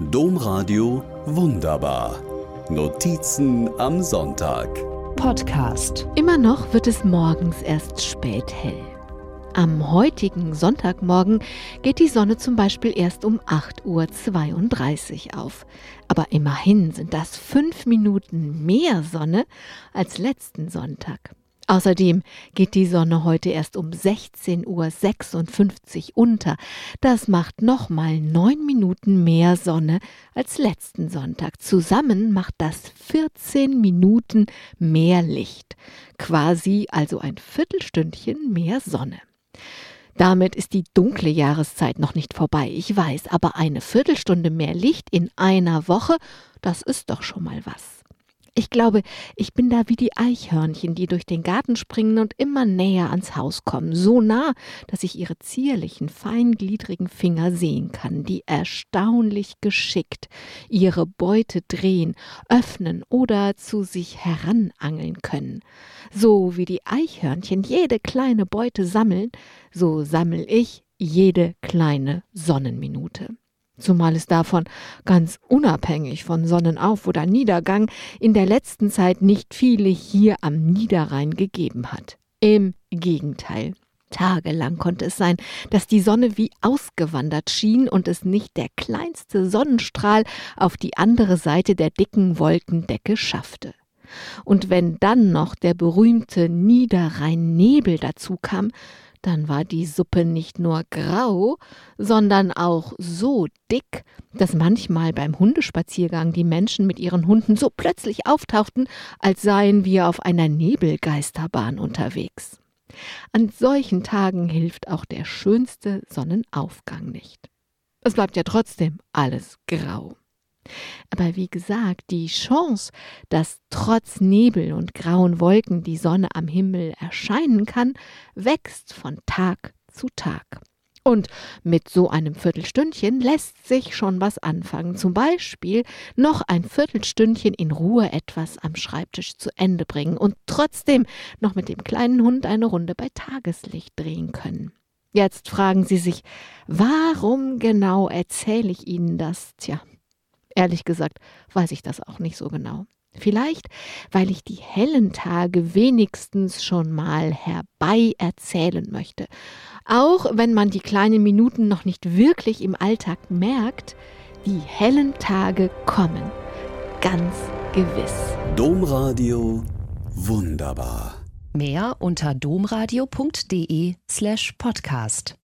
Domradio Wunderbar. Notizen am Sonntag. Podcast. Immer noch wird es morgens erst spät hell. Am heutigen Sonntagmorgen geht die Sonne zum Beispiel erst um 8.32 Uhr auf. Aber immerhin sind das fünf Minuten mehr Sonne als letzten Sonntag. Außerdem geht die Sonne heute erst um 16.56 Uhr unter. Das macht nochmal neun Minuten mehr Sonne als letzten Sonntag. Zusammen macht das 14 Minuten mehr Licht. Quasi also ein Viertelstündchen mehr Sonne. Damit ist die dunkle Jahreszeit noch nicht vorbei, ich weiß, aber eine Viertelstunde mehr Licht in einer Woche, das ist doch schon mal was. Ich glaube, ich bin da wie die Eichhörnchen, die durch den Garten springen und immer näher ans Haus kommen, so nah, dass ich ihre zierlichen, feingliedrigen Finger sehen kann, die erstaunlich geschickt ihre Beute drehen, öffnen oder zu sich heranangeln können. So wie die Eichhörnchen jede kleine Beute sammeln, so sammel ich jede kleine Sonnenminute zumal es davon ganz unabhängig von Sonnenauf- oder Niedergang in der letzten Zeit nicht viele hier am Niederrhein gegeben hat. Im Gegenteil. Tagelang konnte es sein, dass die Sonne wie ausgewandert schien und es nicht der kleinste Sonnenstrahl auf die andere Seite der dicken Wolkendecke schaffte. Und wenn dann noch der berühmte Niederrhein-Nebel dazu kam, dann war die Suppe nicht nur grau, sondern auch so dick, dass manchmal beim Hundespaziergang die Menschen mit ihren Hunden so plötzlich auftauchten, als seien wir auf einer Nebelgeisterbahn unterwegs. An solchen Tagen hilft auch der schönste Sonnenaufgang nicht. Es bleibt ja trotzdem alles grau. Aber wie gesagt, die Chance, dass trotz Nebel und grauen Wolken die Sonne am Himmel erscheinen kann, wächst von Tag zu Tag. Und mit so einem Viertelstündchen lässt sich schon was anfangen. Zum Beispiel noch ein Viertelstündchen in Ruhe etwas am Schreibtisch zu Ende bringen und trotzdem noch mit dem kleinen Hund eine Runde bei Tageslicht drehen können. Jetzt fragen Sie sich, warum genau erzähle ich Ihnen das? Tja, Ehrlich gesagt weiß ich das auch nicht so genau. Vielleicht, weil ich die hellen Tage wenigstens schon mal herbei erzählen möchte. Auch wenn man die kleinen Minuten noch nicht wirklich im Alltag merkt, die hellen Tage kommen. Ganz gewiss. Domradio wunderbar. Mehr unter domradio.de slash podcast.